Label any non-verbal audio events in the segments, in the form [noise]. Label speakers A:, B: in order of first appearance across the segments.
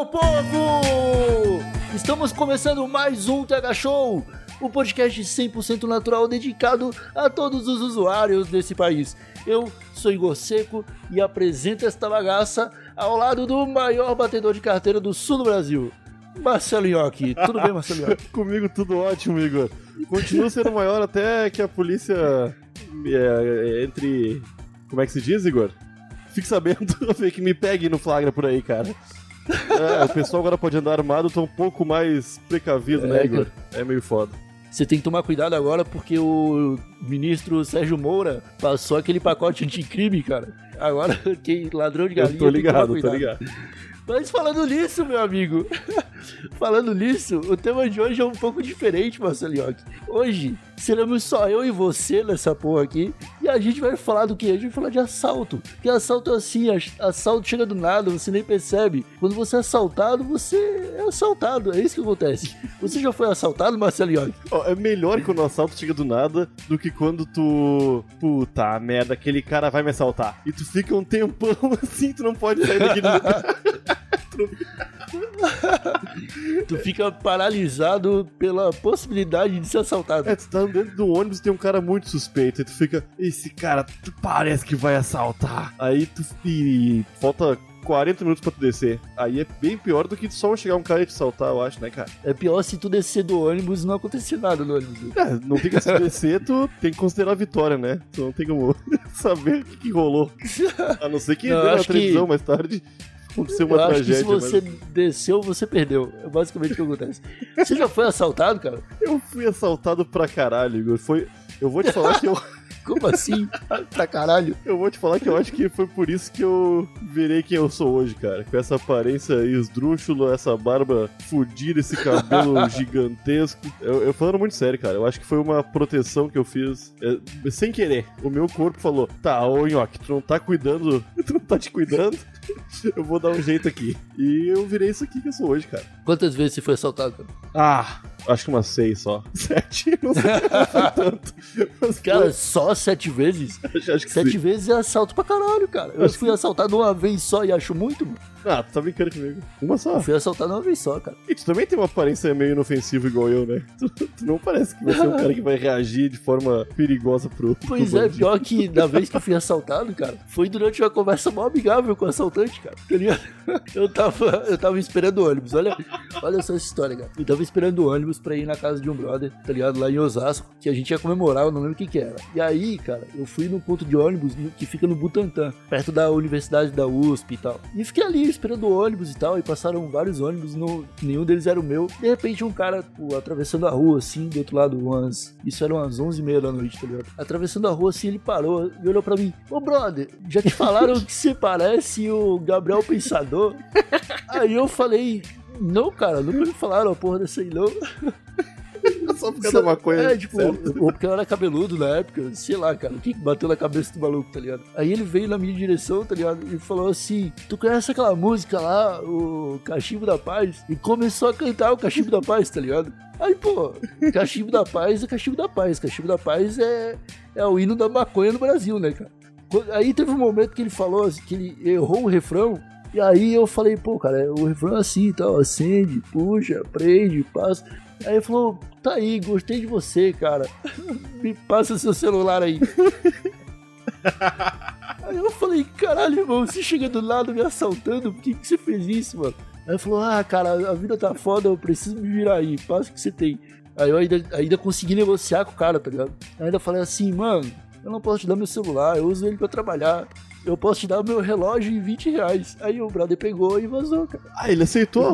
A: Meu povo! Estamos começando mais um TH Show, o podcast 100% natural dedicado a todos os usuários desse país. Eu sou Igor Seco e apresento esta bagaça ao lado do maior batedor de carteira do sul do Brasil, Marcelo Nhoque. Tudo bem, Marcelo Nhoque? [laughs]
B: Comigo tudo ótimo, Igor. Continua sendo maior até que a polícia é, entre. Como é que se diz, Igor? Fique sabendo [laughs] que me pegue no flagra por aí, cara. É, o pessoal agora pode andar armado, tô um pouco mais precavido, né,
A: É,
B: Igor? É meio foda.
A: Você tem que tomar cuidado agora porque o ministro Sérgio Moura passou aquele pacote anticrime, cara. Agora, [laughs] quem ladrão de galinha
B: Eu tô
A: tem que
B: ligado, tô ligado.
A: Mas falando nisso, meu amigo, [laughs] falando nisso, o tema de hoje é um pouco diferente, Marcelo Nhoque. Hoje seremos só eu e você nessa porra aqui, e a gente vai falar do que? A gente vai falar de assalto. Que assalto é assim, assalto chega do nada, você nem percebe. Quando você é assaltado, você é assaltado, é isso que acontece. Você já foi assaltado, Marcelo Nhoque?
B: Ó, é melhor quando o assalto chega do nada do que quando tu. Puta merda, aquele cara vai me assaltar. E tu fica um tempão [laughs] assim, tu não pode sair daquele lugar. [laughs]
A: Tu fica paralisado pela possibilidade de ser assaltado.
B: É, tu tá dentro do ônibus e tem um cara muito suspeito. E tu fica, esse cara parece que vai assaltar. Aí tu. E falta 40 minutos pra tu descer. Aí é bem pior do que só chegar um cara e te assaltar, eu acho, né, cara?
A: É pior se tu descer do ônibus e não acontecer nada no ônibus.
B: É, não tem que se descer, tu tem que considerar a vitória, né? Tu não tem como [laughs] saber o que, que rolou. [laughs] A não ser que
A: Não,
B: dê na
A: acho que-
B: televisão mais tarde aconteceu uma
A: Eu acho que
B: tragédia.
A: se você
B: mas
A: desceu, você perdeu. É basicamente o que acontece. Você já foi assaltado, cara?
B: Eu fui assaltado pra caralho, Igor. Foi. Eu vou te falar que eu. [laughs]
A: Como assim? [laughs] pra caralho.
B: Eu vou te falar que eu acho que foi por isso que eu virei quem eu sou hoje, cara. Com essa aparência esdrúxula, essa barba fudida, esse cabelo [laughs] gigantesco. Eu, eu falando muito sério, cara. Eu acho que foi uma proteção que eu fiz é, sem querer. O meu corpo falou: tá, ô Nhoque, tu não tá cuidando, [laughs] tu não tá te cuidando. Eu vou dar um jeito aqui. E eu virei isso aqui que eu sou hoje, cara.
A: Quantas vezes você foi assaltado, cara?
B: Ah, acho que umas seis só. [laughs] Sete, não sei tanto. Mas
A: Cara, só sete vezes? [laughs]
B: acho que
A: Sete
B: sim.
A: vezes é assalto pra caralho, cara. Eu
B: Acho
A: fui assaltado uma vez só e acho muito, mano.
B: Ah, tu tá brincando comigo. Uma só.
A: Eu fui assaltado uma vez só, cara.
B: E tu também tem uma aparência meio inofensiva igual eu, né? Tu, tu não parece que vai ser um cara que vai reagir de forma perigosa pro.
A: Pois
B: pro
A: é, pior que da vez que eu fui assaltado, cara, foi durante uma conversa mó amigável com o assaltante, cara. [laughs] Eu tava, eu tava esperando o ônibus. Olha, olha só essa história, cara. Eu tava esperando o ônibus pra ir na casa de um brother, tá ligado? Lá em Osasco, que a gente ia comemorar, eu não lembro o que que era. E aí, cara, eu fui no ponto de ônibus que fica no Butantã, perto da universidade da USP e tal. E fiquei ali esperando o ônibus e tal, e passaram vários ônibus, nenhum deles era o meu. De repente, um cara, pô, atravessando a rua, assim, do outro lado, umas... Isso era umas 11h30 da noite, tá ligado? Atravessando a rua, assim, ele parou e olhou pra mim. Ô, brother, já te falaram [laughs] que você parece o Gabriel Pensador? Aí eu falei... Não, cara, nunca me falaram a porra dessa aí, não. [laughs]
B: Só por causa da maconha.
A: É, tipo,
B: certo?
A: ou porque eu era cabeludo na época, sei lá, cara, o que bateu na cabeça do maluco, tá ligado? Aí ele veio na minha direção, tá ligado? E falou assim: Tu conhece aquela música lá, o Cachimbo da Paz? E começou a cantar o Cachimbo da Paz, tá ligado? Aí, pô, Cachimbo da Paz é Cachimbo da Paz. Cachimbo da Paz é, é o hino da maconha no Brasil, né, cara? Aí teve um momento que ele falou assim, que ele errou o refrão. E aí eu falei, pô, cara, o refrão é assim e tal, acende, puxa, prende, passa. Aí ele falou, tá aí, gostei de você, cara. [laughs] Me passa seu celular aí. [laughs] aí eu falei, caralho, irmão, você chega do lado me assaltando, por que, que você fez isso, mano? Aí ele falou, ah, cara, a vida tá foda, eu preciso me virar aí, passa o que você tem. Aí eu ainda, ainda consegui negociar com o cara, tá ligado? Aí ainda falei assim, mano, eu não posso te dar meu celular, eu uso ele pra trabalhar. Eu posso te dar o meu relógio em 20 reais. Aí o brother pegou e vazou, cara.
B: Ah, ele aceitou?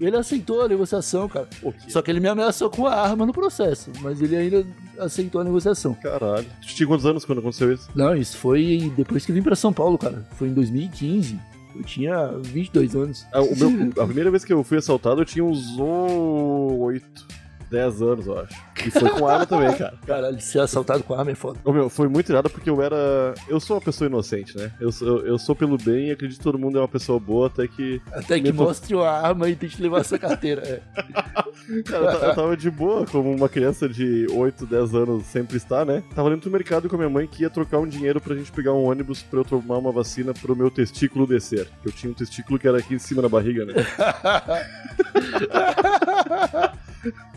A: Ele- Ele aceitou a negociação, cara. Só que ele me ameaçou com a arma no processo, mas ele ainda aceitou a negociação.
B: caralho. Tu tinha quantos anos quando aconteceu isso?
A: Não, isso foi depois que eu vim pra São Paulo, cara. Foi em 2015. Eu tinha 22 anos.
B: Ah, meu- a primeira vez que eu fui assaltado, eu tinha uns 8, 10 anos, eu acho. E foi com arma também, cara. [laughs]
A: Caralho, ser assaltado com arma é foda.
B: Ô, meu, foi muito irado porque eu era. Eu sou uma pessoa inocente, né? Eu sou, eu sou pelo bem e acredito que todo mundo é uma pessoa boa, até que.
A: Até que mostre uma arma e tente levar essa carteira. É. [laughs]
B: Cara, eu, eu tava de boa, como uma criança de 8, 10 anos sempre está, né? Tava dentro do mercado com a minha mãe que ia trocar um dinheiro pra gente pegar um ônibus pra eu tomar uma vacina pro meu testículo descer. Eu tinha um testículo que era aqui em cima da barriga, né? [laughs]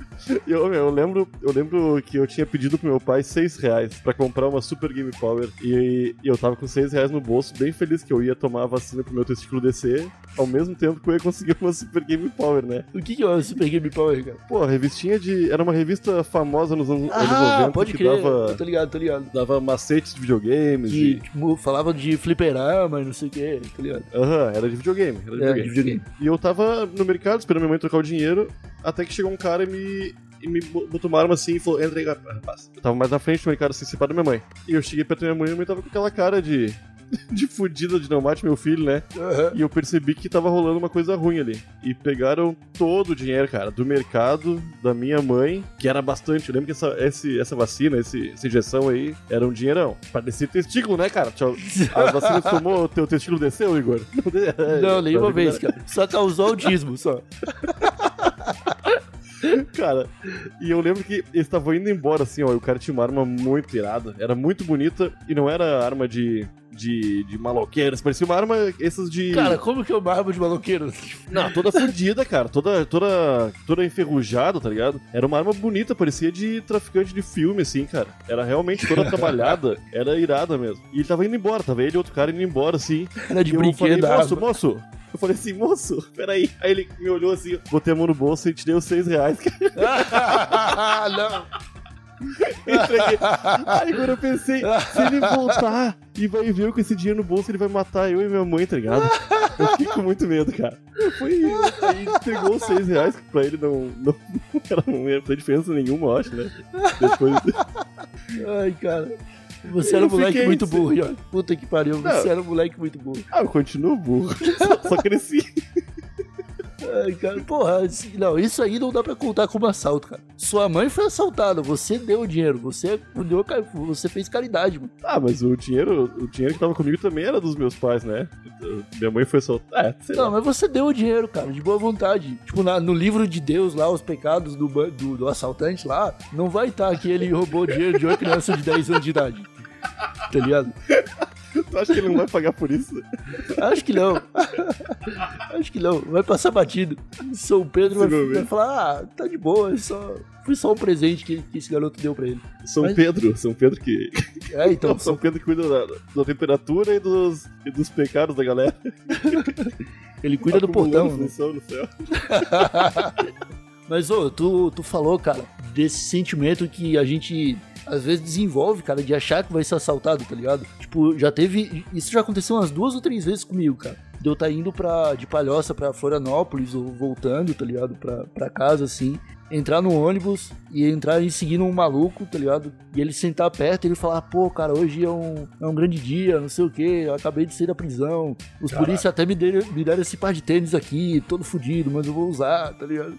B: Eu, meu, eu lembro, eu lembro que eu tinha pedido pro meu pai 6 reais pra comprar uma Super Game Power e, e eu tava com 6 reais no bolso, bem feliz que eu ia tomar a vacina pro meu testículo descer, ao mesmo tempo que eu ia conseguir uma Super Game Power, né?
A: O que, que é o Super Game Power, cara?
B: Pô, a revistinha de. Era uma revista famosa nos anos, anos
A: Ah,
B: 90
A: pode
B: que
A: crer. Eu
B: dava,
A: tô ligado, tô ligado.
B: dava macetes de videogames.
A: Que
B: e-
A: tipo, falava de fliperama e não sei o que, tá ligado?
B: Aham, era de videogame. Era de
A: É,
B: videogame.
A: de videogame.
B: E eu tava no mercado esperando minha mãe trocar o dinheiro, até que chegou um cara e me, e me bo- botou uma arma assim e falou: entra aí, rapaz. Eu tava mais na frente do mercado, assim, separado da minha mãe. E eu cheguei perto da minha mãe e minha mãe tava com aquela cara de. [laughs] de fudida de não mate meu filho, né?
A: Aham.
B: E eu percebi que tava rolando uma coisa ruim ali. E pegaram todo o dinheiro, cara, do mercado, da minha mãe, que era bastante. Eu lembro que essa, esse- essa vacina, esse, essa injeção aí, era um dinheirão. Parecia testículo, né, cara? A vacina [laughs] tomou, teu testículo desceu, Igor? [laughs]
A: Não, nenhuma
B: Não,
A: vez, cara. Só causou autismo, só. [laughs]
B: Cara, e eu lembro que eles estavam indo embora, assim, ó, e o cara tinha uma arma muito irada. Era muito bonita e não era arma de. De, de maloqueiros, parecia uma arma, essas de.
A: Cara, como que eu barba de maloqueiro? [laughs]
B: Não, toda fodida, cara. Toda, toda, toda enferrujada, tá ligado? Era uma arma bonita, parecia de traficante de filme, assim, cara. Era realmente toda trabalhada. [laughs] Era irada mesmo. E ele tava indo embora, tava ele e outro cara indo embora, assim.
A: Era de
B: e eu falei,
A: brinquedo, a
B: moço,
A: arma.
B: moço. Eu falei assim, moço, peraí. Aí ele me olhou assim, botei a mão no bolso e te dei os seis reais, [laughs]
A: não.
B: Entreguei. Aí agora eu pensei, se ele voltar e vai ver eu com esse dinheiro no bolso, ele vai matar eu e minha mãe, tá ligado? Eu fiquei com muito medo, cara. Foi aí pegou os seis reais, que pra ele não, não, [laughs] era, não ia fazer diferença nenhuma, eu acho, né? Depois.
A: Ai, cara. Você era um moleque
B: fiquei
A: muito
B: assim.
A: burro. Puta que pariu, você
B: Não.
A: era um moleque muito burro.
B: Ah, eu continuo burro. [laughs] Só cresci.
A: Ai, cara, porra, assim, não, isso aí não dá pra contar como assalto, cara. Sua mãe foi assaltada, você deu o dinheiro, você ca- você fez caridade, mano.
B: Ah, mas o dinheiro, o dinheiro que tava comigo também era dos meus pais, né? Minha mãe foi só. É,
A: Não,
B: lá.
A: mas você deu o dinheiro, cara, de boa vontade. Tipo, na- no livro de Deus lá, os pecados do, do, do assaltante lá, não vai estar que ele roubou dinheiro de uma criança de 10 anos de idade. Tá ligado? [laughs]
B: Tu acha que ele não vai pagar por isso?
A: Acho que não. Acho que não. Vai passar batido. São Pedro vai, vai falar: ah, tá de boa, é só, foi só um presente que, que esse garoto deu pra ele.
B: São
A: Mas-
B: Pedro, São Pedro que.
A: É, então, [laughs]
B: São Pedro que cuida da, da temperatura e dos, e dos pecados da galera. [laughs]
A: ele cuida do portão, né?
B: no céu.
A: Mas, ô, tu, tu falou, cara, desse sentimento que a gente às vezes desenvolve, cara, de achar que vai ser assaltado, tá ligado? Tipo, já teve. Isso já aconteceu umas duas ou três vezes comigo, cara. De eu tá indo pra, de Palhoça pra Florianópolis ou voltando, tá ligado? Pra, pra casa, assim. Entrar no ônibus e entrar em seguindo um maluco, tá ligado? E ele sentar perto e ele falar, pô, cara, hoje é um, é um grande dia, não sei o que, eu acabei de sair da prisão. Os polícias até me deram, me deram esse par de tênis aqui, todo fudido, mas eu vou usar, tá ligado?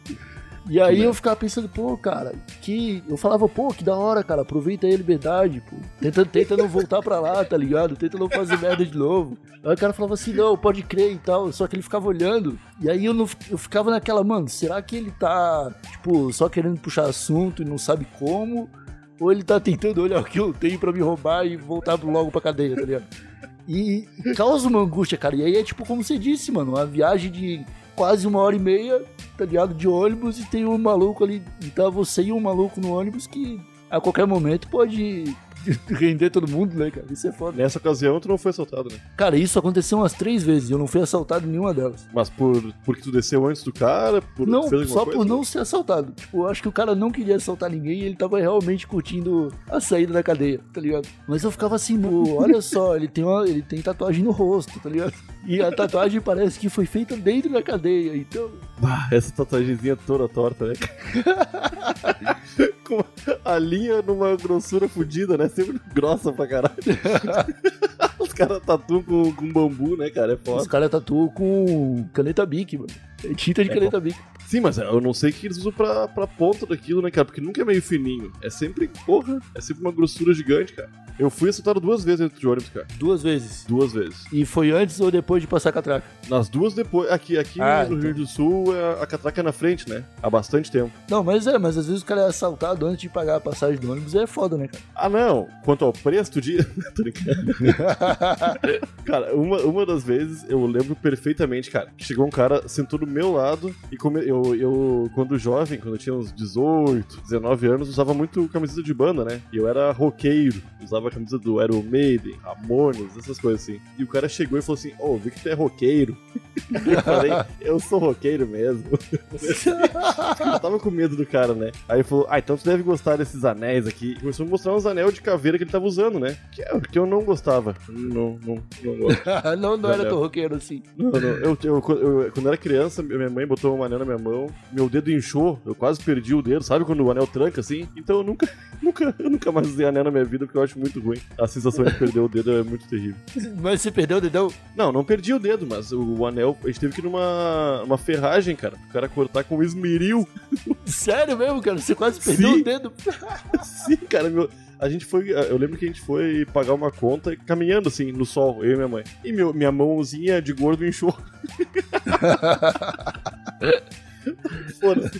A: E aí eu ficava pensando, pô, cara, que. Eu falava, pô, que da hora, cara, aproveita aí a liberdade, pô. Tenta, tenta não voltar pra lá, tá ligado? Tenta não fazer merda de novo. Aí o cara falava assim, não, pode crer e tal. Só que ele ficava olhando. E aí eu, não, eu ficava naquela, mano, será que ele tá, tipo, só querendo puxar assunto e não sabe como? Ou ele tá tentando olhar o que eu tenho pra me roubar e voltar logo pra cadeia, tá ligado? E causa uma angústia, cara. E aí é tipo como você disse, mano, uma viagem de quase uma hora e meia, tá ligado? De ônibus e tem um maluco ali. E tá você e um maluco no ônibus que a qualquer momento pode [laughs] render todo mundo, né, cara? Isso é foda.
B: Nessa ocasião, tu não foi assaltado, né?
A: Cara, isso aconteceu umas três vezes e eu não fui assaltado em nenhuma delas.
B: Mas por porque tu desceu antes do cara? Por
A: não, só
B: coisa?
A: por não ser assaltado. Tipo, eu acho que o cara não queria assaltar ninguém e ele tava realmente curtindo a saída da cadeia, tá ligado? Mas eu ficava assim, pô, olha só, [laughs] ele tem, uma, ele tem tatuagem no rosto, tá ligado? E a tatuagem parece que foi feita dentro da cadeia, então.
B: Ah, essa tatuagemzinha toda torta, né? [laughs] [laughs] Com a linha numa grossura fodida, né? Sempre grossa pra caralho. [laughs] Os caras tatuam com, com bambu, né, cara? É
A: Os
B: foda.
A: caras tatuam com caneta Bic, mano. É tinta de caneta Bic.
B: Sim, mas eu não sei o que eles usam pra, pra ponta daquilo, né, cara? Porque nunca é meio fininho. É sempre, porra, é sempre uma grossura gigante, cara. Eu fui assaltado duas vezes dentro de ônibus, cara.
A: Duas vezes.
B: Duas vezes.
A: E foi antes ou depois de passar a catraca?
B: Nas duas depois. Aqui, aqui
A: Ah,
B: no
A: então.
B: Rio do Sul, é- a catraca é na frente, né? Há bastante tempo.
A: Não, mas é, mas às vezes o cara é assaltado antes de pagar a passagem do ônibus é foda, né, cara?
B: Ah, não. Quanto ao preço, diz. [laughs] Tô brincando. [laughs] cara, uma, uma das vezes eu lembro perfeitamente, cara, que chegou um cara, sentou do meu lado e come- eu, eu, quando jovem, quando eu tinha uns 18, 19 anos, usava muito camiseta de banda, né? E eu era roqueiro, usava a camisa do Iron Maiden, Ramones, essas coisas assim. E o cara chegou e falou assim: Ô, vi que tu é roqueiro. [laughs] eu falei: Eu sou roqueiro mesmo. eu tava com medo do cara, né? Aí ele falou: Ah, então tu deve gostar desses anéis aqui. E começou a mostrar uns anel de caveira que ele tava usando, né? Que, é- que eu não gostava. Não, não, não gosto. [laughs]
A: não, não era tão roqueiro assim.
B: Não, não. Eu, eu- eu- quando era criança, minha mãe botou um anel na minha mão, meu dedo inchou, eu quase perdi o dedo, sabe quando o anel tranca assim? Então eu nunca, [laughs] nunca, eu nunca mais usei anel na minha vida porque eu acho muito ruim. A sensação de perder o dedo é muito terrível.
A: Mas você perdeu o dedão?
B: Não, não perdi o dedo, mas o, o anel, a gente teve que ir numa uma ferragem, cara, pro cara cortar com esmeril. [laughs]
A: Sério mesmo, cara? Você quase perdeu
B: Sim.
A: o dedo. [laughs]
B: Sim, cara, meu. A gente foi. Eu lembro que a gente foi pagar uma conta caminhando assim, no sol, eu e minha mãe. E meu, minha mãozinha de gordo inchou. [laughs] [laughs] Foda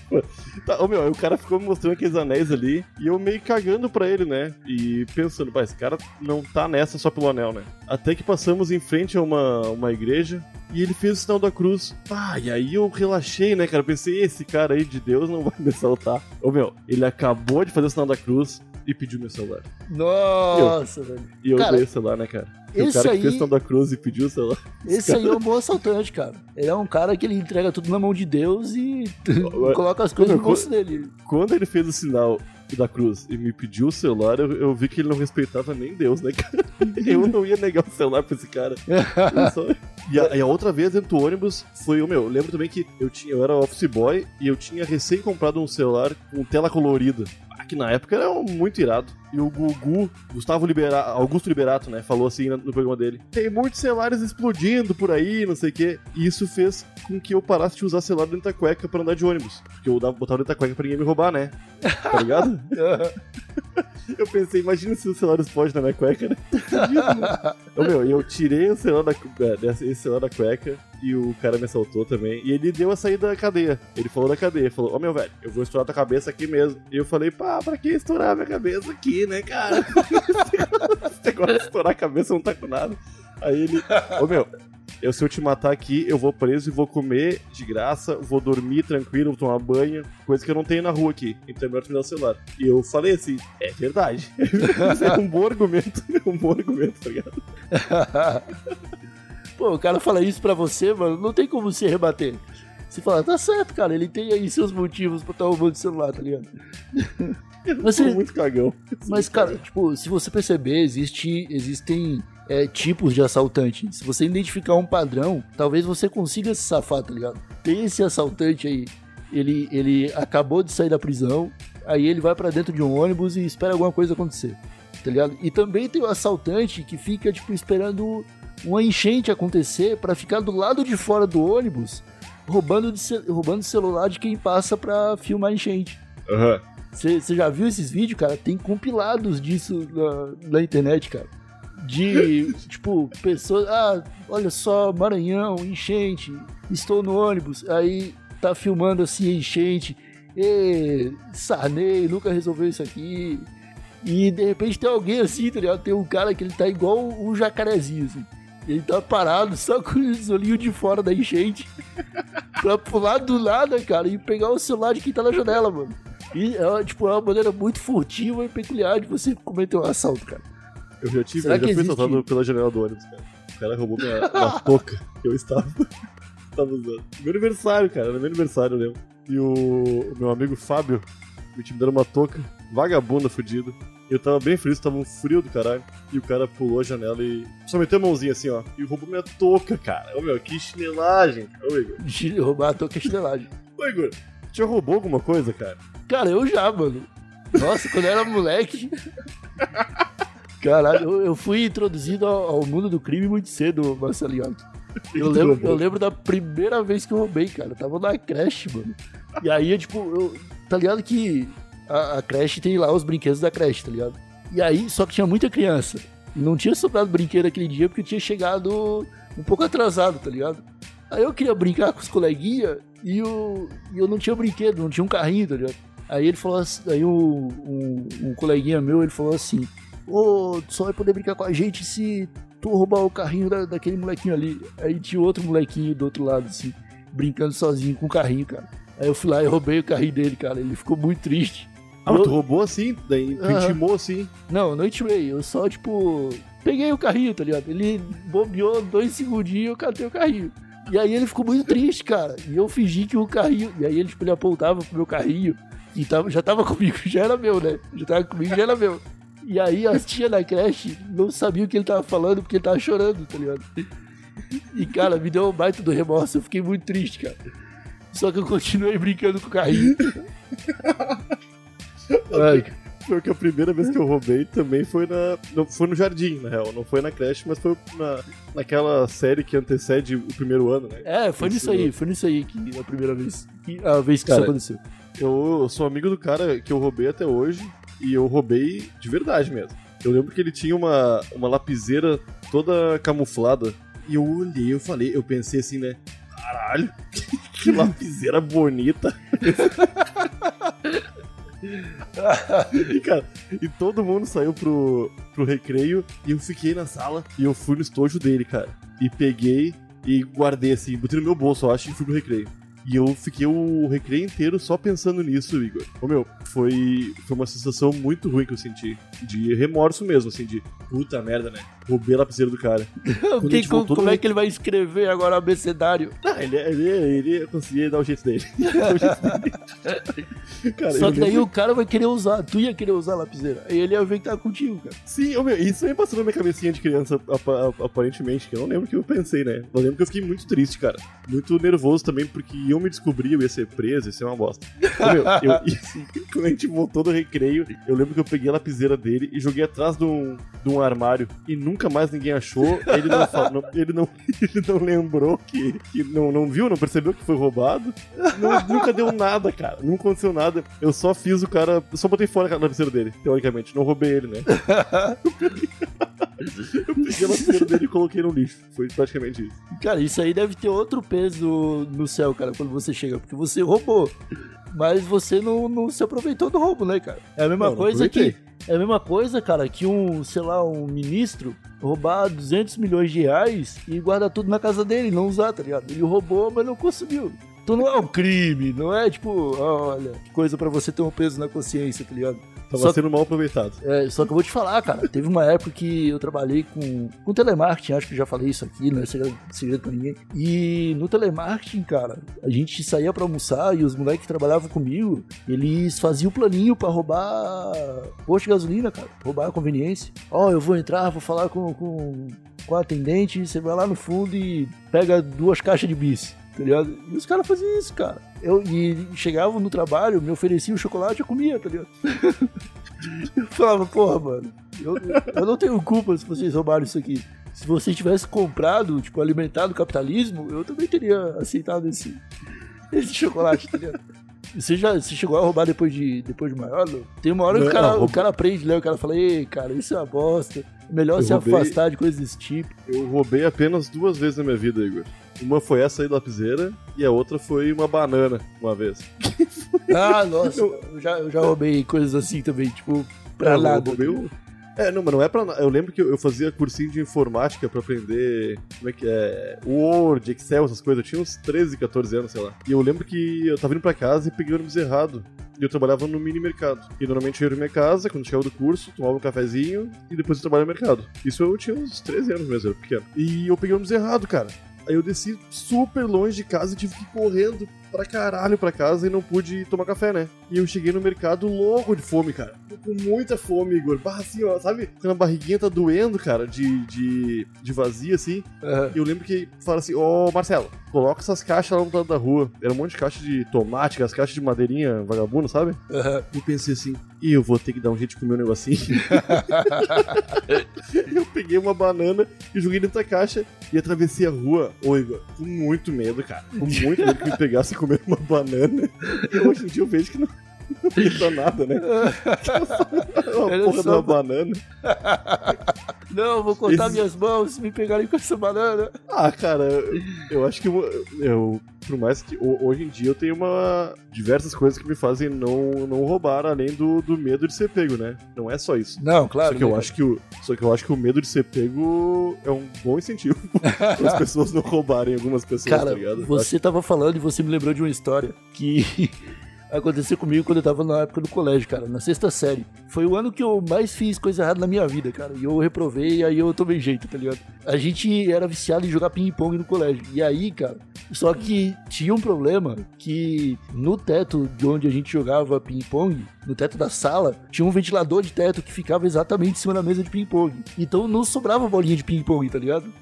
B: Tá, ô, meu, o cara ficou me mostrando aqueles anéis ali e eu meio cagando pra ele, né? E pensando, pá, esse cara não tá nessa só pelo anel, né? Até que passamos em frente a uma, uma igreja e ele fez o sinal da cruz. Ah, e aí eu relaxei, né, cara? Pensei, esse cara aí de Deus não vai me assaltar. Ô, meu, ele acabou de fazer o sinal da cruz e pediu meu celular.
A: Nossa, velho.
B: E eu
A: Cara,
B: dei o celular, né, cara? E o
A: esse
B: cara que
A: aí-
B: fez o sinal da cruz e pediu o celular. [laughs]
A: Esse aí é um bom assaltante, cara. Ele é um cara que ele entrega tudo na mão de Deus e [laughs] coloca as coisas no bolso dele.
B: Quando ele fez o sinal da cruz e me pediu o celular, eu, eu vi que ele não respeitava nem Deus, né, cara? [laughs] Eu não ia negar o celular pra esse cara. Só- E, a, e a outra vez dentro do ônibus foi o meu. Eu lembro também que eu, tinha, eu era office boy e eu tinha recém comprado um celular com tela colorida. Que na época era muito irado. E o Gugu, Gustavo Liberato, Augusto Liberato, né, falou assim no programa dele: tem muitos celulares explodindo por aí, não sei o quê. E isso fez com que eu parasse de usar celular dentro da cueca pra andar de ônibus. Porque eu botava dentro da cueca pra ninguém me roubar, né? Tá ligado? [laughs] Eu pensei, imagina se o celular explode na minha cueca, né? [laughs] Ô, meu, eu tirei o celular da, é, esse celular da cueca e o cara me assaltou também. E ele deu a saída da cadeia. Ele falou da cadeia, falou, ô meu velho, eu vou estourar tua cabeça aqui mesmo. E eu falei, pá, pra que estourar minha cabeça aqui, né, cara? [laughs] De estourar a cabeça não tá com nada. Aí ele, ô meu, eu, se eu te matar aqui, eu vou preso e vou comer de graça, vou dormir tranquilo, vou tomar banho, coisa que eu não tenho na rua aqui. Então é melhor tu me dar o celular. E eu falei assim, é verdade. [laughs] é um bom argumento, é um bom argumento, tá ligado? [laughs]
A: Pô, o cara fala isso pra você, mano, não tem como você rebater. Você fala, tá certo, cara, ele tem aí seus motivos pra estar roubando o celular, tá ligado? [laughs]
B: Eu
A: Mas
B: muito cagão.
A: Mas, cara, tipo, se você perceber, existe, existem é, tipos de assaltante. Se você identificar um padrão, talvez você consiga se safar, tá ligado? Tem esse assaltante aí, ele, ele acabou de sair da prisão, aí ele vai pra dentro de um ônibus e espera alguma coisa acontecer, tá ligado? E também tem o assaltante que fica, tipo, esperando uma enchente acontecer pra ficar do lado de fora do ônibus, roubando, de roubando o celular de quem passa pra filmar a enchente.
B: Aham.
A: Você já viu esses vídeos, cara? Tem compilados disso na, na internet, cara. De, tipo, pessoas. Ah, olha só, Maranhão, enchente. Estou no ônibus. Aí tá filmando assim, enchente. E Sarney nunca resolveu isso aqui. E de repente tem alguém assim, tá ligado? Tem um cara que ele tá igual um jacarezinho, assim. Ele tá parado só com os olhinhos de fora da enchente. [laughs] pra pular do nada, cara, e pegar o celular de quem tá na janela, mano. E é, tipo, é uma maneira muito furtiva e peculiar de você cometer um assalto, cara.
B: Eu já tive,
A: Será
B: eu já fui
A: existe-
B: assaltado pela janela do ônibus, cara. O cara roubou minha, uma touca que eu estava, [laughs] estava usando. Meu aniversário, cara, era meu aniversário, eu lembro. E o, o meu amigo Fábio me tinha me dando uma touca, vagabunda fudida. Eu tava bem feliz, tava um frio do caralho. E o cara pulou a janela e só meteu a mãozinha assim, ó. E roubou minha touca, cara. Ô meu, que chinelagem. Ô Igor.
A: De roubar a tua chinelagem. [laughs]
B: Ô Igor, já roubou alguma coisa, cara?
A: Cara, eu já, mano. Nossa, quando eu era moleque. Caralho, eu, eu fui introduzido ao, ao mundo do crime muito cedo, Marcelinho. Eu lembro, eu lembro da primeira vez que eu roubei, cara. Eu tava na creche, mano. E aí, tipo, eu, tá ligado que a, a creche tem lá os brinquedos da creche, tá ligado? E aí, só que tinha muita criança. E não tinha sobrado brinquedo aquele dia porque eu tinha chegado um pouco atrasado, tá ligado? Aí eu queria brincar com os coleguinhas e, o, e eu não tinha brinquedo, não tinha um carrinho, tá ligado? Aí ele falou assim, aí um, um, um coleguinha meu, ele falou assim, ô, tu só vai poder brincar com a gente se tu roubar o carrinho da, daquele molequinho ali. Aí tinha outro molequinho do outro lado, assim, brincando sozinho com o carrinho, cara. Aí eu fui lá e roubei o carrinho dele, cara. Ele ficou muito triste.
B: Ah,
A: Eu-
B: tu roubou assim? Daí tu intimou assim?
A: Não, não intimei, eu só, tipo, peguei o carrinho, tá ligado? Ele bobeou dois segundinhos e eu catei o carrinho. E aí ele ficou muito triste, cara. E eu fingi que o carrinho. E aí ele, tipo, ele apontava pro meu carrinho, que tava, já tava [laughs] comigo, já era meu, né? Já tava comigo, já era meu. E aí as tia da creche não sabia o que ele tava falando porque ele tava chorando, tá ligado? E, cara, me deu um baita do remorso, eu fiquei muito triste, cara. Só que eu continuei brincando com o carrinho. [laughs] Ai,
B: Foi que a primeira vez que eu roubei também foi na. Não, foi no jardim, na real. Não foi na creche, mas foi na, naquela série que antecede o primeiro ano, né?
A: É, foi nisso aí, foi nisso aí que a primeira vez. Que, a vez que
B: Cara,
A: isso aconteceu.
B: Eu, eu sou amigo do cara que eu roubei até hoje. E eu roubei de verdade mesmo. Eu lembro que ele tinha uma, uma lapiseira toda camuflada. E eu olhei, eu falei, eu pensei assim, né? Caralho, [laughs] que lapiseira bonita. [laughs] e, cara, e todo mundo saiu pro, pro recreio e eu fiquei na sala e eu fui no estojo dele, cara. E peguei e guardei assim, botei no meu bolso, eu acho, e fui pro recreio. E eu fiquei o recreio inteiro só pensando nisso, Igor. Ô meu, foi, foi uma sensação muito ruim que eu senti. De remorso mesmo, assim, de puta merda, né? Roubei a lapiseira do cara. [laughs] Quando a
A: Que-
B: gente
A: como, é que ele vai escrever agora abecedário?
B: Ah, ele, ele, ele conseguia dar o jeito dele. [laughs] Dar o jeito dele. cara,
A: Só que daí
B: lembro-
A: o cara vai querer usar, tu ia querer usar a lapiseira. Aí ele ia ver que tá contigo, cara.
B: Sim, ô, meu, isso me passou na minha cabecinha de criança, ap- aparentemente, que eu não lembro o que eu pensei, né? Eu lembro que eu fiquei muito triste, cara. Muito nervoso também, porque me descobri, eu ia ser preso, ia ser uma bosta. Ô, meu, eu, quando a gente voltou do recreio, eu lembro que eu peguei a lapiseira dele e joguei atrás de um, de um armário e nunca mais ninguém achou. Ele não, não- ele não, [laughs] ele não lembrou que, que não, não viu, não percebeu que foi roubado. Não- nunca deu nada, cara. Não aconteceu nada. Eu só fiz o cara. Só botei fora a lapiseira dele, teoricamente. Não roubei ele, né? [laughs] Eu peguei a lapiseira dele e coloquei no lixo. Foi praticamente isso.
A: Cara, isso aí deve ter outro peso no céu, cara, quando você chega. Porque você roubou. Mas você não, não se aproveitou do roubo, né, cara? É a mesma
B: Não, não
A: coisa que.
B: aproveitei.
A: É a mesma coisa, cara, que um, sei lá, um ministro roubar 200 milhões de reais e guardar tudo na casa dele, não usar, tá ligado? Ele roubou, mas não consumiu. Então não é um crime, não é tipo, olha, que coisa pra você ter um peso na consciência, tá ligado?
B: Tava
A: Só-
B: sendo mal aproveitado.
A: É, só que eu vou te falar, cara, teve uma época que eu trabalhei com, com telemarketing, acho que já falei isso aqui, não é segredo, segredo pra ninguém. E no telemarketing, cara, a gente saía pra almoçar e os moleques que trabalhavam comigo, eles faziam o planinho pra roubar posto de gasolina, cara, roubar a conveniência. Ó, eu vou entrar, vou falar com, com, com a atendente, você vai lá no fundo e pega duas caixas de bis. Tá ligado? E os caras faziam isso, cara. Eu, e chegavam no trabalho, me ofereciam chocolate, eu comia, tá ligado? [laughs] Eu falava, porra, mano, eu, eu não tenho culpa se vocês roubaram isso aqui. Se vocês tivessem comprado, tipo, alimentado o capitalismo, eu também teria aceitado esse, esse chocolate, tá ligado? Você já você chegou a roubar depois de, depois de maior? Não? Tem uma hora que o cara, o cara aprende, né? O cara fala, ei, cara, isso é uma bosta. Melhor
B: Eu
A: se
B: roubei-
A: afastar de coisas desse tipo.
B: Eu roubei apenas duas vezes na minha vida, Igor. Uma foi essa aí da lapiseira e a outra foi uma banana, uma vez. [laughs]
A: Ah, nossa, eu já, eu já roubei coisas assim também, tipo, pra
B: eu
A: nada.
B: roubei o- É, não, mas não é pra. Eu lembro que eu fazia cursinho de informática pra aprender. Como é que é? Word, Excel, essas coisas. Eu tinha uns 13, 14 anos, sei lá. E eu lembro que eu tava indo pra casa e peguei o ônibus errado. E eu trabalhava no mini mercado. E normalmente eu ia pra minha casa, quando chegava do curso, tomava um cafezinho e depois eu trabalhava no mercado. Isso eu tinha uns 13 anos mesmo, eu era pequeno. E eu peguei ônibus errado, cara. Aí eu desci super longe de casa e tive que ir correndo pra caralho pra casa e não pude tomar café, né? E eu cheguei no mercado louco de fome, cara. Tô com muita fome, Igor. Barra assim, ó, sabe? Quando a barriguinha tá doendo, cara, de, de, de vazia, assim. E eu lembro que fala assim, ô Marcelo, coloca essas caixas lá no lado da rua. Era um monte de caixa de tomate, as caixas de madeirinha vagabundo, sabe?
A: Aham.
B: E eu pensei assim, e eu vou ter que dar um jeito de comer um negocinho. [laughs] eu peguei uma banana e joguei dentro da caixa e atravessei a rua, ô Igor, com muito medo, cara. Com muito medo que me pegasse e comer uma banana. E hoje em dia eu vejo que não. Não nada, né? [laughs] Uma porra de
A: só-
B: uma banana. [laughs]
A: Não, vou cortar
B: Esse-
A: minhas mãos se me pegarem com essa banana.
B: Ah, cara, eu, eu acho que eu, eu- por mais que ho- hoje em dia eu tenho uma diversas coisas que me fazem não, não roubar, além do, do medo de ser pego, né? Não é só isso.
A: Não, claro.
B: só que eu
A: né,
B: acho que o só que eu acho que o medo de ser pego é um bom incentivo para [laughs] as pessoas não roubarem algumas pessoas,
A: Cara,
B: tá ligado?
A: você tava falando e você me lembrou de uma história que aconteceu comigo quando eu tava na época do colégio, cara, na sexta série. Foi o ano que eu mais fiz coisa errada na minha vida, cara. E eu reprovei e aí eu tomei jeito, tá ligado? A gente era viciado em jogar ping-pong no colégio. E aí, cara, só que tinha um problema que no teto de onde a gente jogava ping-pong, no teto da sala, tinha um ventilador de teto que ficava exatamente em cima da mesa de ping-pong. Então não sobrava bolinha de ping-pong, tá ligado?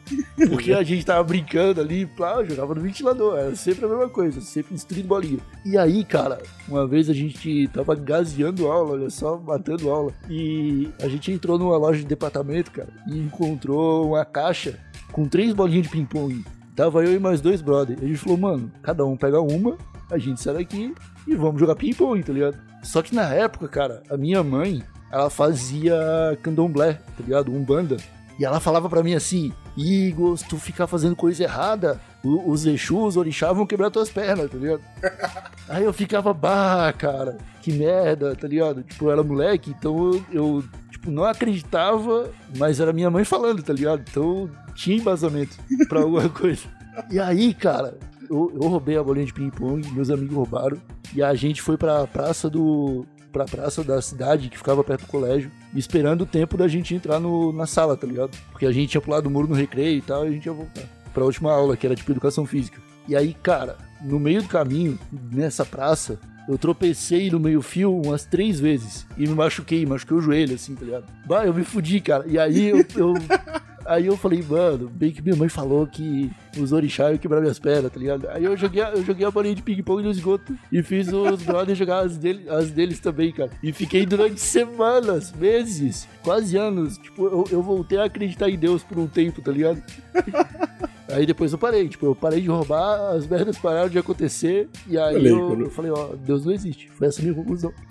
A: Porque a gente tava brincando ali, plá, jogava no ventilador. Era sempre a mesma coisa, sempre destruindo bolinha. E aí, cara, uma vez a gente tava gaseando aula, olha só, matando aula. E a gente entrou numa loja de departamento, cara, e encontrou uma caixa com três bolinhas de ping-pong. Tava eu e mais dois brother. A gente falou, mano, cada um pega uma, a gente sai daqui e vamos jogar ping-pong, tá ligado? Só que na época, cara, a minha mãe, ela fazia candomblé, tá ligado? Umbanda. E ela falava pra mim assim, Igor, se tu ficar fazendo coisa errada, os Exus, os orixás vão quebrar tuas pernas, tá ligado? [laughs] Aí eu ficava, bah, cara, que merda, tá ligado? Tipo, eu era moleque, então eu, eu, tipo, não acreditava, mas era minha mãe falando, tá ligado? Então tinha embasamento pra [laughs] alguma coisa. E aí, cara, eu, eu roubei a bolinha de ping-pong, meus amigos roubaram, e a gente foi pra praça do. Pra praça da cidade, que ficava perto do colégio, esperando o tempo da gente entrar no, na sala, tá ligado? Porque a gente ia pular do muro no recreio e tal, e a gente ia voltar pra última aula, que era tipo educação física. E aí, cara, no meio do caminho, nessa praça, eu tropecei no meio-fio umas três vezes e me machuquei, machuquei o joelho, assim, tá ligado? Bah, eu me fudi, cara. E aí eu. eu- [laughs] Aí eu falei, mano, bem que minha mãe falou que os orixás iam quebrar minhas pernas, tá ligado? Aí eu joguei, a- eu joguei a bolinha de ping-pong no esgoto e fiz os [laughs] brothers jogar as, dele, as deles também, cara. E fiquei durante semanas, meses, quase anos. Tipo, eu, eu voltei a acreditar em Deus por um tempo, tá ligado? [laughs] Aí depois eu parei, tipo, eu parei de roubar, as merdas pararam de acontecer, e aí
B: aí,
A: eu,
B: quando-
A: eu falei, ó, Deus não existe. Foi essa minha conclusão. [laughs]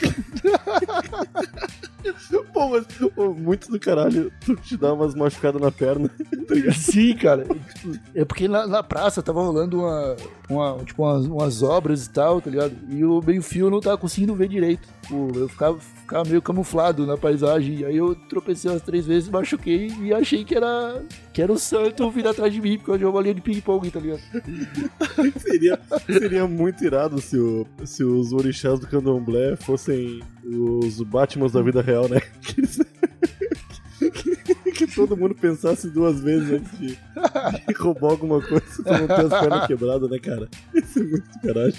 A: [laughs]
B: Pô, mas pô, muito do caralho tu te dá umas machucadas na perna. [laughs]
A: Sim, cara. É porque na, na praça tava rolando uma, uma- tipo, umas, umas obras e tal, tá ligado? E o meio-fio não tava conseguindo ver direito. Tipo, eu ficava, ficava meio camuflado na paisagem. E aí eu tropecei umas três vezes, machuquei e achei que era, que era o santo vindo atrás de mim, porque eu jogo uma linha de ping-pong, tá ligado? [laughs]
B: seria, seria muito irado se, o- se os orixás do candomblé fossem os Batmans da vida real, né? [laughs] Que, que- todo mundo pensasse duas vezes antes de, de roubar alguma coisa pra não ter as pernas quebradas, né, cara? Isso é muito caralho.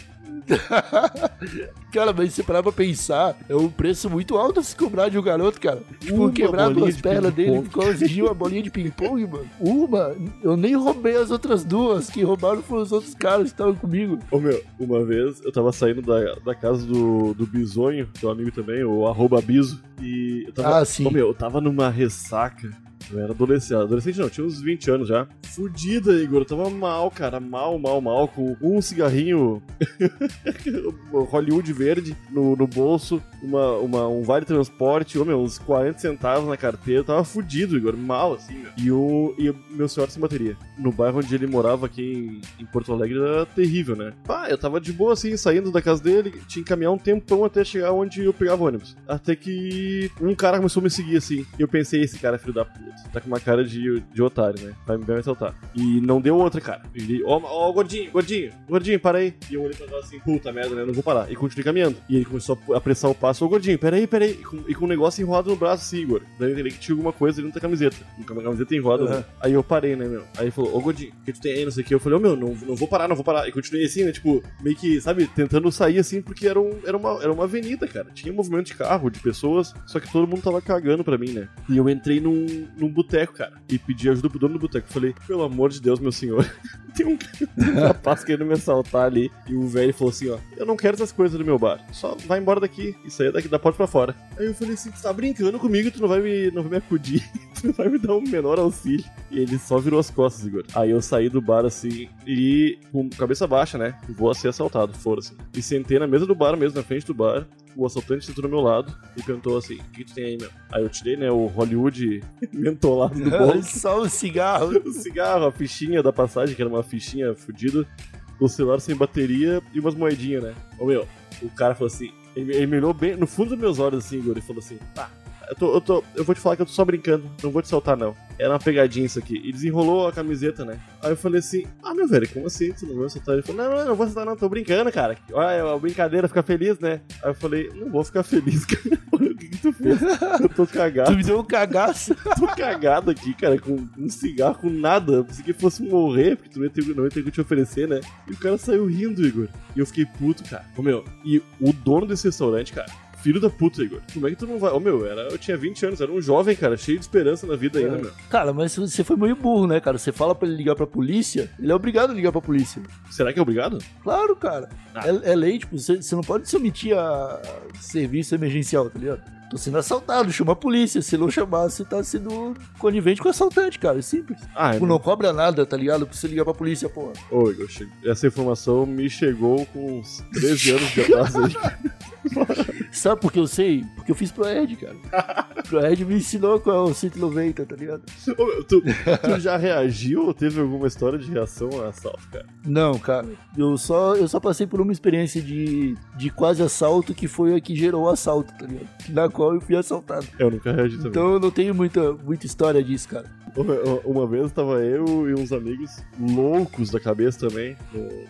B: [laughs]
A: Cara, mas se parar pra pensar, é um preço muito alto a se cobrar de um garoto, cara. Tipo,
B: Uma
A: quebrar duas
B: de
A: pernas dele por causa de uma bolinha de ping-pong, mano. Uma, eu nem roubei as outras duas. Quem roubaram foram os outros caras que estavam comigo.
B: Ô meu, uma vez eu tava saindo da, da casa do, do Bisonho, teu amigo também, o arroba Biso, e eu tava.
A: Ah, sim.
B: Ô meu, eu tava numa ressaca. Eu era adolescente. Adolescente não, tinha uns 20 anos já. Fudida, Igor. Eu tava mal, cara. Mal, mal, mal. Com um cigarrinho [laughs] Hollywood verde no, no bolso, uma, uma, um vale transporte, ô meu, uns 40 centavos na carteira. Eu tava fudido, Igor. Mal, assim, meu. E o, e meu senhor sem bateria. No bairro onde ele morava aqui em, em Porto Alegre era terrível, né? Pá, eu tava de boa, assim, saindo da casa dele. Tinha que caminhar um tempão até chegar onde eu pegava ônibus. Até que um cara começou a me seguir, assim. E eu pensei, esse cara é filho da puta. Tá com uma cara de, de otário, né? Vai me vai me assaltar. E não deu outra, cara. Ele, ó, ó, gordinho, gordinho, gordinho, para aí. E eu olhei pra trás assim, puta merda, né? Não vou parar. E continuei caminhando. E ele começou a apressar o passo. Ô, gordinho, peraí, peraí. E com, e com um negócio enrolado no braço, assim, Igor. Daí eu entendi que tinha alguma coisa dentro da camiseta. Com a camiseta enrolada.
A: Uhum.
B: né? Aí eu parei, né, meu? Aí ele falou, ô, gordinho, o que tu tem aí, não sei o que. Eu falei, ô, meu, não, não vou parar, não vou parar. E continuei assim, né? Tipo, meio que, sabe, tentando sair assim, porque era, um, era, uma, era uma avenida, cara. Tinha movimento de carro, de pessoas, só que todo mundo tava cagando pra mim, né? E eu entrei num, num boteco, cara, e pedi ajuda pro dono do boteco. Falei, pelo amor de Deus, meu senhor, [laughs] tem um [laughs] rapaz querendo me assaltar ali. E o velho falou assim, ó, eu não quero essas coisas do meu bar. Só vai embora daqui e saia daqui da porta pra fora. Aí eu falei assim, tu tá brincando comigo, tu não vai me, não vai me acudir, [laughs] tu não vai me dar um menor auxílio. E ele só virou as costas, Igor. Aí eu saí do bar assim e com cabeça baixa, né? Vou ser assaltado, foda-se. E sentei na mesa do bar mesmo, na frente do bar. O assaltante sentou do meu lado e perguntou assim: O que tu tem aí, meu? Aí eu tirei, né, o Hollywood [laughs] mentolado [laughs] do bolso.
A: Só o cigarro. [laughs]
B: o cigarro, a fichinha da passagem, que era uma fichinha fodida, o celular sem bateria e umas moedinhas, né? Ô meu, o cara falou assim, ele, ele me olhou bem no fundo dos meus olhos assim, Igor, e falou assim, tá. Eu, tô, eu, tô, eu vou te falar que eu tô só brincando, não vou te soltar não. Era uma pegadinha isso aqui. E desenrolou a camiseta, né? Aí eu falei assim: Ah, meu velho, como assim? Tu não vai soltar? Ele falou: Não, não, não vou soltar, não, tô brincando, cara. Olha, é uma brincadeira, fica feliz, né? Aí eu falei: Não vou ficar feliz, [laughs] cara. O que, que tu fez? Eu tô cagado
A: Tu me deu um cagaço. [laughs]
B: tô cagado aqui, cara, com um cigarro, com nada. Pensei que fosse morrer, porque tu não ia ter, não ia ter o que te oferecer, né? E o cara saiu rindo, Igor. E eu fiquei puto, cara. Ô, meu, e o dono desse restaurante, cara, filho da puta, Igor. Como é que tu não vai. Ô, meu, era, eu tinha 20 anos, era um jovem, cara, cheio de esperança na vida ainda, meu.
A: Cara, mas você foi meio burro, né, cara? Você fala pra ele ligar pra polícia, ele é obrigado a ligar pra polícia.
B: Será que é obrigado?
A: Claro, cara.
B: Ah.
A: É, é lei, tipo, você você não pode se omitir a serviço emergencial, tá ligado? Tô sendo assaltado, chama a polícia. Se não chamar, você tá sendo conivente com o assaltante, cara. É simples.
B: Ah,
A: Tipo, não cobra nada, tá ligado? Pra você ligar pra polícia, porra.
B: Ô, Igor, essa informação me chegou com uns 13 anos de atraso aí. [laughs]
A: Sabe por que eu sei? Porque eu fiz pro Ed, cara. [laughs] Pro Ed me ensinou qual é o 190, tá ligado?
B: Ô, tu, tu já reagiu ou teve alguma história de reação a assalto, cara?
A: Não, cara. Eu só, eu só passei por uma experiência de, de quase assalto que foi a que gerou o assalto, tá ligado? Na qual eu fui assaltado.
B: Eu nunca reagi também.
A: Então eu não tenho muita, muita história disso, cara.
B: Uma, vez tava eu e uns amigos loucos da cabeça também,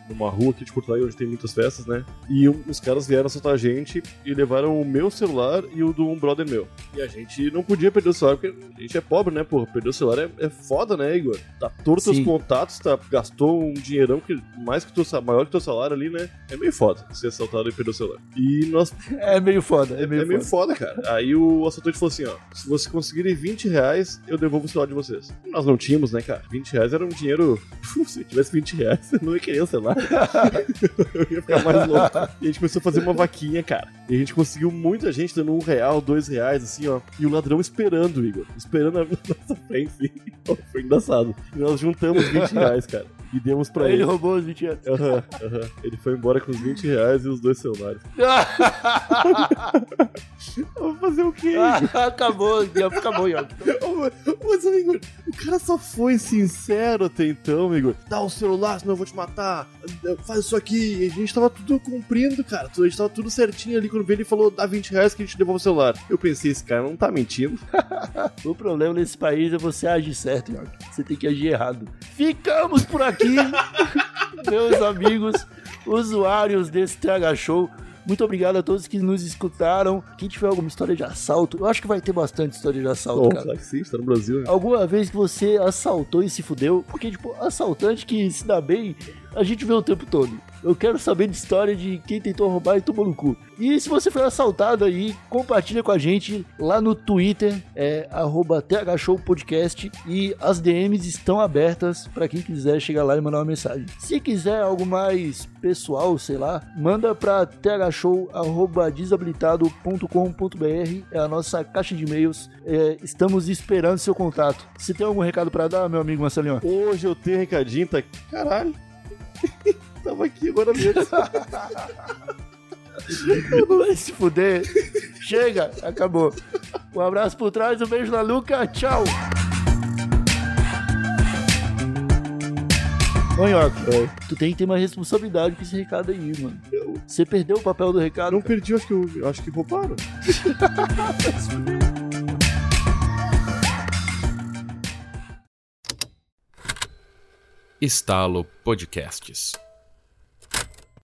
B: numa rua aqui de Porto Alegre, onde tem muitas festas, né? E os caras vieram assaltar a gente e levaram o meu celular e o do um brother meu. E a gente não podia perder o celular, porque a gente é pobre, né, porra? Perder o celular é, é foda, né, Igor? Tá todos os contatos, tá, gastou um dinheirão que mais que teu, maior que teu salário ali, né? É meio foda ser assaltado e perder o celular. E nós [laughs]
A: É meio foda, é
B: é
A: meio,
B: meio,
A: foda.
B: foda, cara. Aí o assaltante falou assim, ó, se vocês conseguirem 20 reais, eu devolvo o celular de vocês. Nós não tínhamos, né, cara? 20 reais era um dinheiro... [laughs] se tivesse 20 reais, eu não ia querer o celular. [laughs] eu ia ficar mais louco. E a gente começou a fazer uma vaquinha, cara. E a gente conseguiu muita gente dando um real, dois reais, assim, ó. E o ladrão esperando, Igor. Esperando na [laughs] nossa frente, assim. Foi engraçado. E nós juntamos 20 reais, cara. E demos pra
A: ele
B: ele.
A: roubou os 20 anos.
B: Aham, aham. Ele foi embora com os 20 reais e os dois celulares. [laughs] Eu vou fazer o quê? [laughs]
A: acabou, acabou.
B: Ô, Mas, Igor, o cara só foi sincero até então, Igor. Dá o celular, senão eu vou te matar. Faz isso aqui. E a gente tava tudo cumprindo, cara. A gente tava tudo certinho ali quando ele falou: dá 20 reais que a gente devolve o celular. Eu pensei, esse cara não tá mentindo. [laughs]
A: O problema nesse país é você agir certo, York. Você tem que agir errado. Ficamos por aqui, [laughs] meus amigos, usuários desse TH Show. Muito obrigado a todos que nos escutaram. Quem tiver alguma história de assalto, eu acho que vai ter bastante história de assalto,
B: Bom,
A: cara.
B: no Brasil. né?
A: Alguma vez que você assaltou e se fudeu? Porque, tipo, assaltante que se dá bem, a gente vê o tempo todo. Eu quero saber de história de quem tentou roubar e tomou no cu. E se você foi assaltado aí, compartilha com a gente lá no Twitter, é thshowpodcast e as DMs estão abertas para quem quiser chegar lá e mandar uma mensagem. Se quiser algo mais pessoal, sei lá, manda para thshow@desabilitado.com.br, é a nossa caixa de e-mails. É, estamos esperando seu contato. Se tem algum recado para dar, meu amigo Marcelinho?
B: Hoje eu tenho recadinho, tá. Caralho. [laughs] Tava aqui agora mesmo. [laughs]
A: Vai se fuder. Chega, acabou. Um abraço por trás, um beijo na Luca, tchau. Ô, tu tem que ter mais responsabilidade com esse recado aí, mano. Eu... Você perdeu o papel do recado?
B: Não cara. perdi, acho que, eu, acho que roubaram.
C: Estalo Podcasts.